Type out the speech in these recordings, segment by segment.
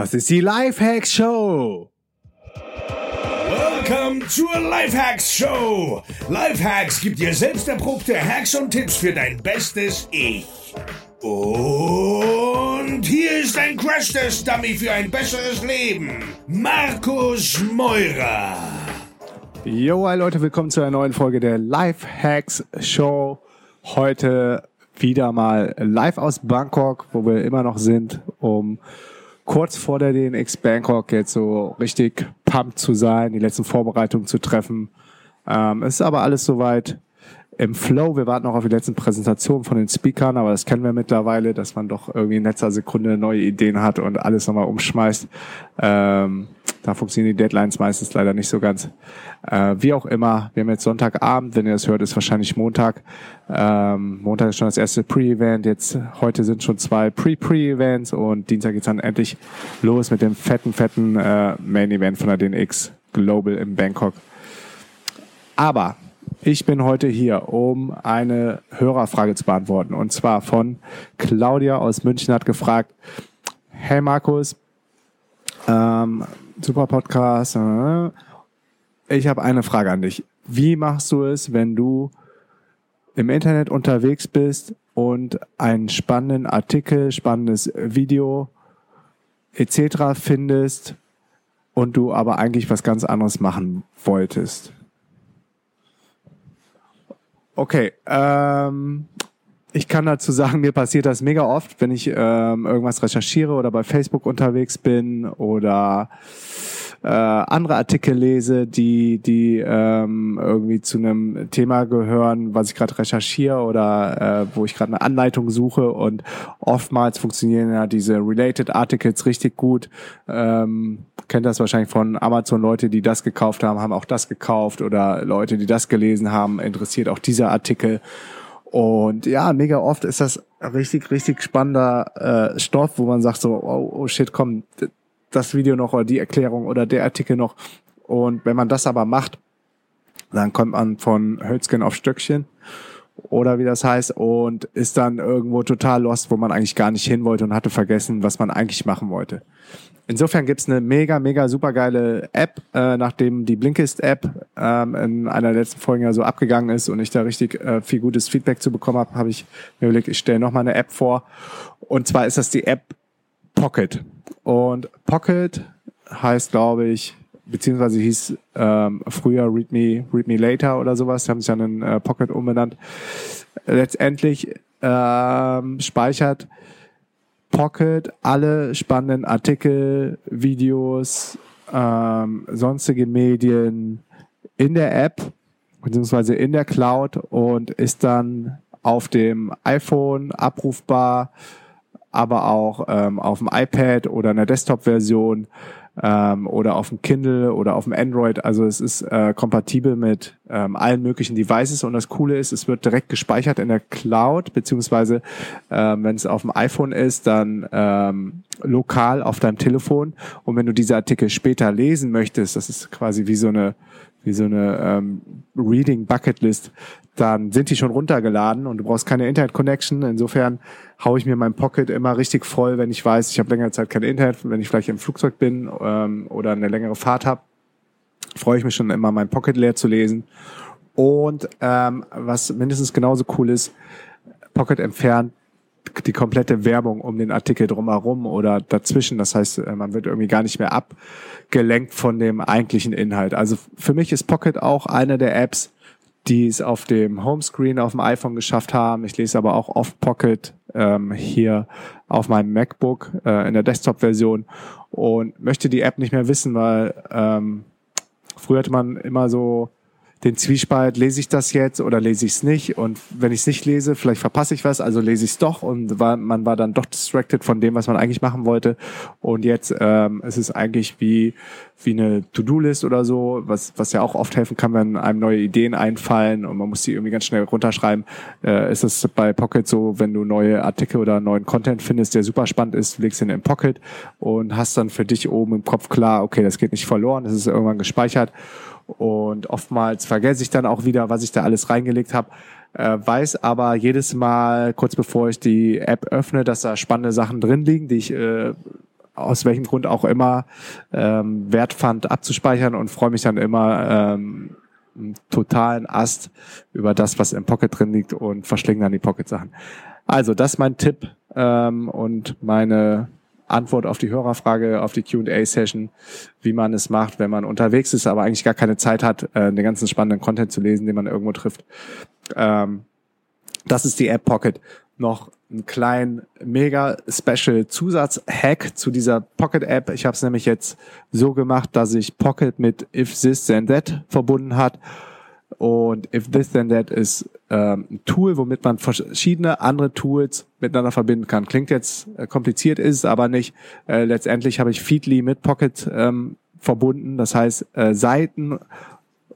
Das ist die Lifehacks Show. Welcome zur Lifehacks Show. Lifehacks gibt dir selbst erprobte Hacks und Tipps für dein bestes Ich. Und hier ist ein Crash-Test-Dummy für ein besseres Leben. Markus Meurer. Jo, hi Leute, willkommen zu einer neuen Folge der Lifehacks Show. Heute wieder mal live aus Bangkok, wo wir immer noch sind, um kurz vor der DNX Bangkok jetzt so richtig pumped zu sein, die letzten Vorbereitungen zu treffen. Ähm, es ist aber alles soweit im Flow. Wir warten noch auf die letzten Präsentationen von den Speakern, aber das kennen wir mittlerweile, dass man doch irgendwie in letzter Sekunde neue Ideen hat und alles nochmal umschmeißt. Ähm, da funktionieren die Deadlines meistens leider nicht so ganz. Äh, wie auch immer, wir haben jetzt Sonntagabend, wenn ihr das hört, ist wahrscheinlich Montag. Ähm, Montag ist schon das erste Pre-Event, jetzt heute sind schon zwei Pre-Pre-Events und Dienstag geht's dann endlich los mit dem fetten, fetten äh, Main-Event von der DNX Global in Bangkok. Aber ich bin heute hier, um eine Hörerfrage zu beantworten. Und zwar von Claudia aus München hat gefragt, hey Markus, ähm, super Podcast. Äh, ich habe eine Frage an dich. Wie machst du es, wenn du im Internet unterwegs bist und einen spannenden Artikel, spannendes Video etc. findest und du aber eigentlich was ganz anderes machen wolltest? Okay, ähm, ich kann dazu sagen, mir passiert das mega oft, wenn ich ähm, irgendwas recherchiere oder bei Facebook unterwegs bin oder äh, andere Artikel lese, die die ähm, irgendwie zu einem Thema gehören, was ich gerade recherchiere oder äh, wo ich gerade eine Anleitung suche und oftmals funktionieren ja diese related Articles richtig gut. Ähm, kennt das wahrscheinlich von Amazon Leute, die das gekauft haben, haben auch das gekauft oder Leute, die das gelesen haben, interessiert auch dieser Artikel. Und ja, mega oft ist das richtig, richtig spannender äh, Stoff, wo man sagt so, oh, oh shit, komm, das Video noch oder die Erklärung oder der Artikel noch. Und wenn man das aber macht, dann kommt man von Hölzgen auf Stöckchen oder wie das heißt und ist dann irgendwo total lost, wo man eigentlich gar nicht hin wollte und hatte vergessen, was man eigentlich machen wollte. Insofern gibt's eine mega, mega super geile App, äh, nachdem die Blinkist-App ähm, in einer der letzten Folgen ja so abgegangen ist und ich da richtig äh, viel gutes Feedback zu bekommen habe, habe ich mir überlegt, ich stelle nochmal eine App vor. Und zwar ist das die App Pocket. Und Pocket heißt, glaube ich, beziehungsweise hieß ähm, früher Read Me, Read Me Later oder sowas, haben sich dann in äh, Pocket umbenannt. Letztendlich ähm, speichert Pocket alle spannenden Artikel, Videos, ähm, sonstige Medien in der App beziehungsweise in der Cloud und ist dann auf dem iPhone abrufbar, aber auch ähm, auf dem iPad oder einer Desktop-Version ähm, oder auf dem Kindle oder auf dem Android. Also es ist äh, kompatibel mit ähm, allen möglichen Devices und das Coole ist, es wird direkt gespeichert in der Cloud, beziehungsweise ähm, wenn es auf dem iPhone ist, dann ähm, lokal auf deinem Telefon. Und wenn du diese Artikel später lesen möchtest, das ist quasi wie so eine wie so eine ähm, Reading Bucket List, dann sind die schon runtergeladen und du brauchst keine Internet Connection. Insofern haue ich mir mein Pocket immer richtig voll, wenn ich weiß, ich habe längere Zeit kein Internet, wenn ich vielleicht im Flugzeug bin ähm, oder eine längere Fahrt habe, freue ich mich schon immer, mein Pocket leer zu lesen. Und ähm, was mindestens genauso cool ist, Pocket entfernt die komplette Werbung um den Artikel drumherum oder dazwischen. Das heißt, äh, man wird irgendwie gar nicht mehr abgelenkt von dem eigentlichen Inhalt. Also für mich ist Pocket auch eine der Apps, die es auf dem Homescreen auf dem iPhone geschafft haben. Ich lese aber auch oft Pocket ähm, hier auf meinem MacBook äh, in der Desktop-Version und möchte die App nicht mehr wissen, weil ähm, früher hatte man immer so den Zwiespalt, lese ich das jetzt oder lese ich es nicht? Und wenn ich es nicht lese, vielleicht verpasse ich was, also lese ich es doch und war, man war dann doch distracted von dem, was man eigentlich machen wollte. Und jetzt ähm, es ist es eigentlich wie, wie eine To-Do-List oder so, was, was ja auch oft helfen kann, wenn einem neue Ideen einfallen und man muss die irgendwie ganz schnell runterschreiben. Äh, ist es bei Pocket so, wenn du neue Artikel oder neuen Content findest, der super spannend ist, legst ihn in Pocket und hast dann für dich oben im Kopf klar, okay, das geht nicht verloren, das ist irgendwann gespeichert. Und oftmals vergesse ich dann auch wieder, was ich da alles reingelegt habe. Äh, weiß aber jedes Mal, kurz bevor ich die App öffne, dass da spannende Sachen drin liegen, die ich äh, aus welchem Grund auch immer ähm, wert fand abzuspeichern und freue mich dann immer ähm, totalen Ast über das, was im Pocket drin liegt und verschlingen dann die Pocket-Sachen. Also, das ist mein Tipp ähm, und meine Antwort auf die Hörerfrage, auf die Q&A-Session, wie man es macht, wenn man unterwegs ist, aber eigentlich gar keine Zeit hat, äh, den ganzen spannenden Content zu lesen, den man irgendwo trifft. Ähm, das ist die App Pocket. Noch ein kleinen mega Special Zusatz-Hack zu dieser Pocket App. Ich habe es nämlich jetzt so gemacht, dass ich Pocket mit If This Then That verbunden hat und If This Then That ist ähm, ein Tool, womit man verschiedene andere Tools miteinander verbinden kann. Klingt jetzt äh, kompliziert, ist es aber nicht. Äh, letztendlich habe ich Feedly mit Pocket ähm, verbunden. Das heißt, äh, Seiten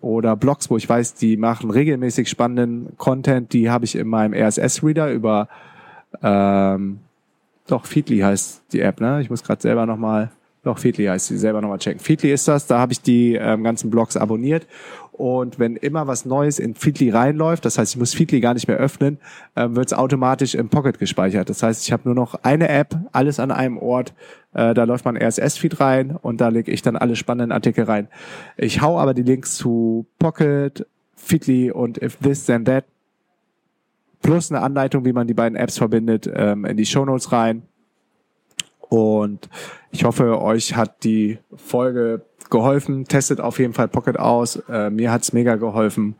oder Blogs, wo ich weiß, die machen regelmäßig spannenden Content, die habe ich in meinem RSS-Reader über ähm, doch, Feedly heißt die App, ne? Ich muss gerade selber nochmal, doch, Feedly heißt sie, selber nochmal checken. Feedly ist das, da habe ich die ähm, ganzen Blogs abonniert und wenn immer was Neues in Feedly reinläuft, das heißt, ich muss Feedly gar nicht mehr öffnen, ähm, wird es automatisch im Pocket gespeichert. Das heißt, ich habe nur noch eine App, alles an einem Ort. Äh, da läuft mein RSS-Feed rein und da lege ich dann alle spannenden Artikel rein. Ich hau aber die Links zu Pocket, Feedly und If This Then That plus eine Anleitung, wie man die beiden Apps verbindet, ähm, in die Show Notes rein. Und ich hoffe, euch hat die Folge geholfen. Testet auf jeden Fall Pocket aus. Äh, mir hat's mega geholfen.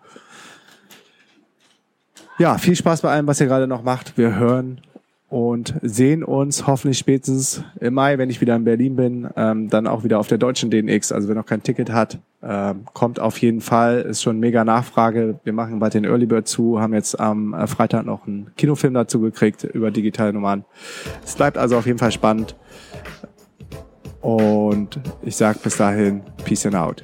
Ja, viel Spaß bei allem, was ihr gerade noch macht. Wir hören und sehen uns hoffentlich spätestens im Mai, wenn ich wieder in Berlin bin, ähm, dann auch wieder auf der deutschen DNX. Also wer noch kein Ticket hat, ähm, kommt auf jeden Fall. Ist schon mega Nachfrage. Wir machen bald den Early Bird zu, haben jetzt am äh, Freitag noch einen Kinofilm dazu gekriegt über digitale Nummern. Es bleibt also auf jeden Fall spannend. Und ich sage bis dahin, Peace and out.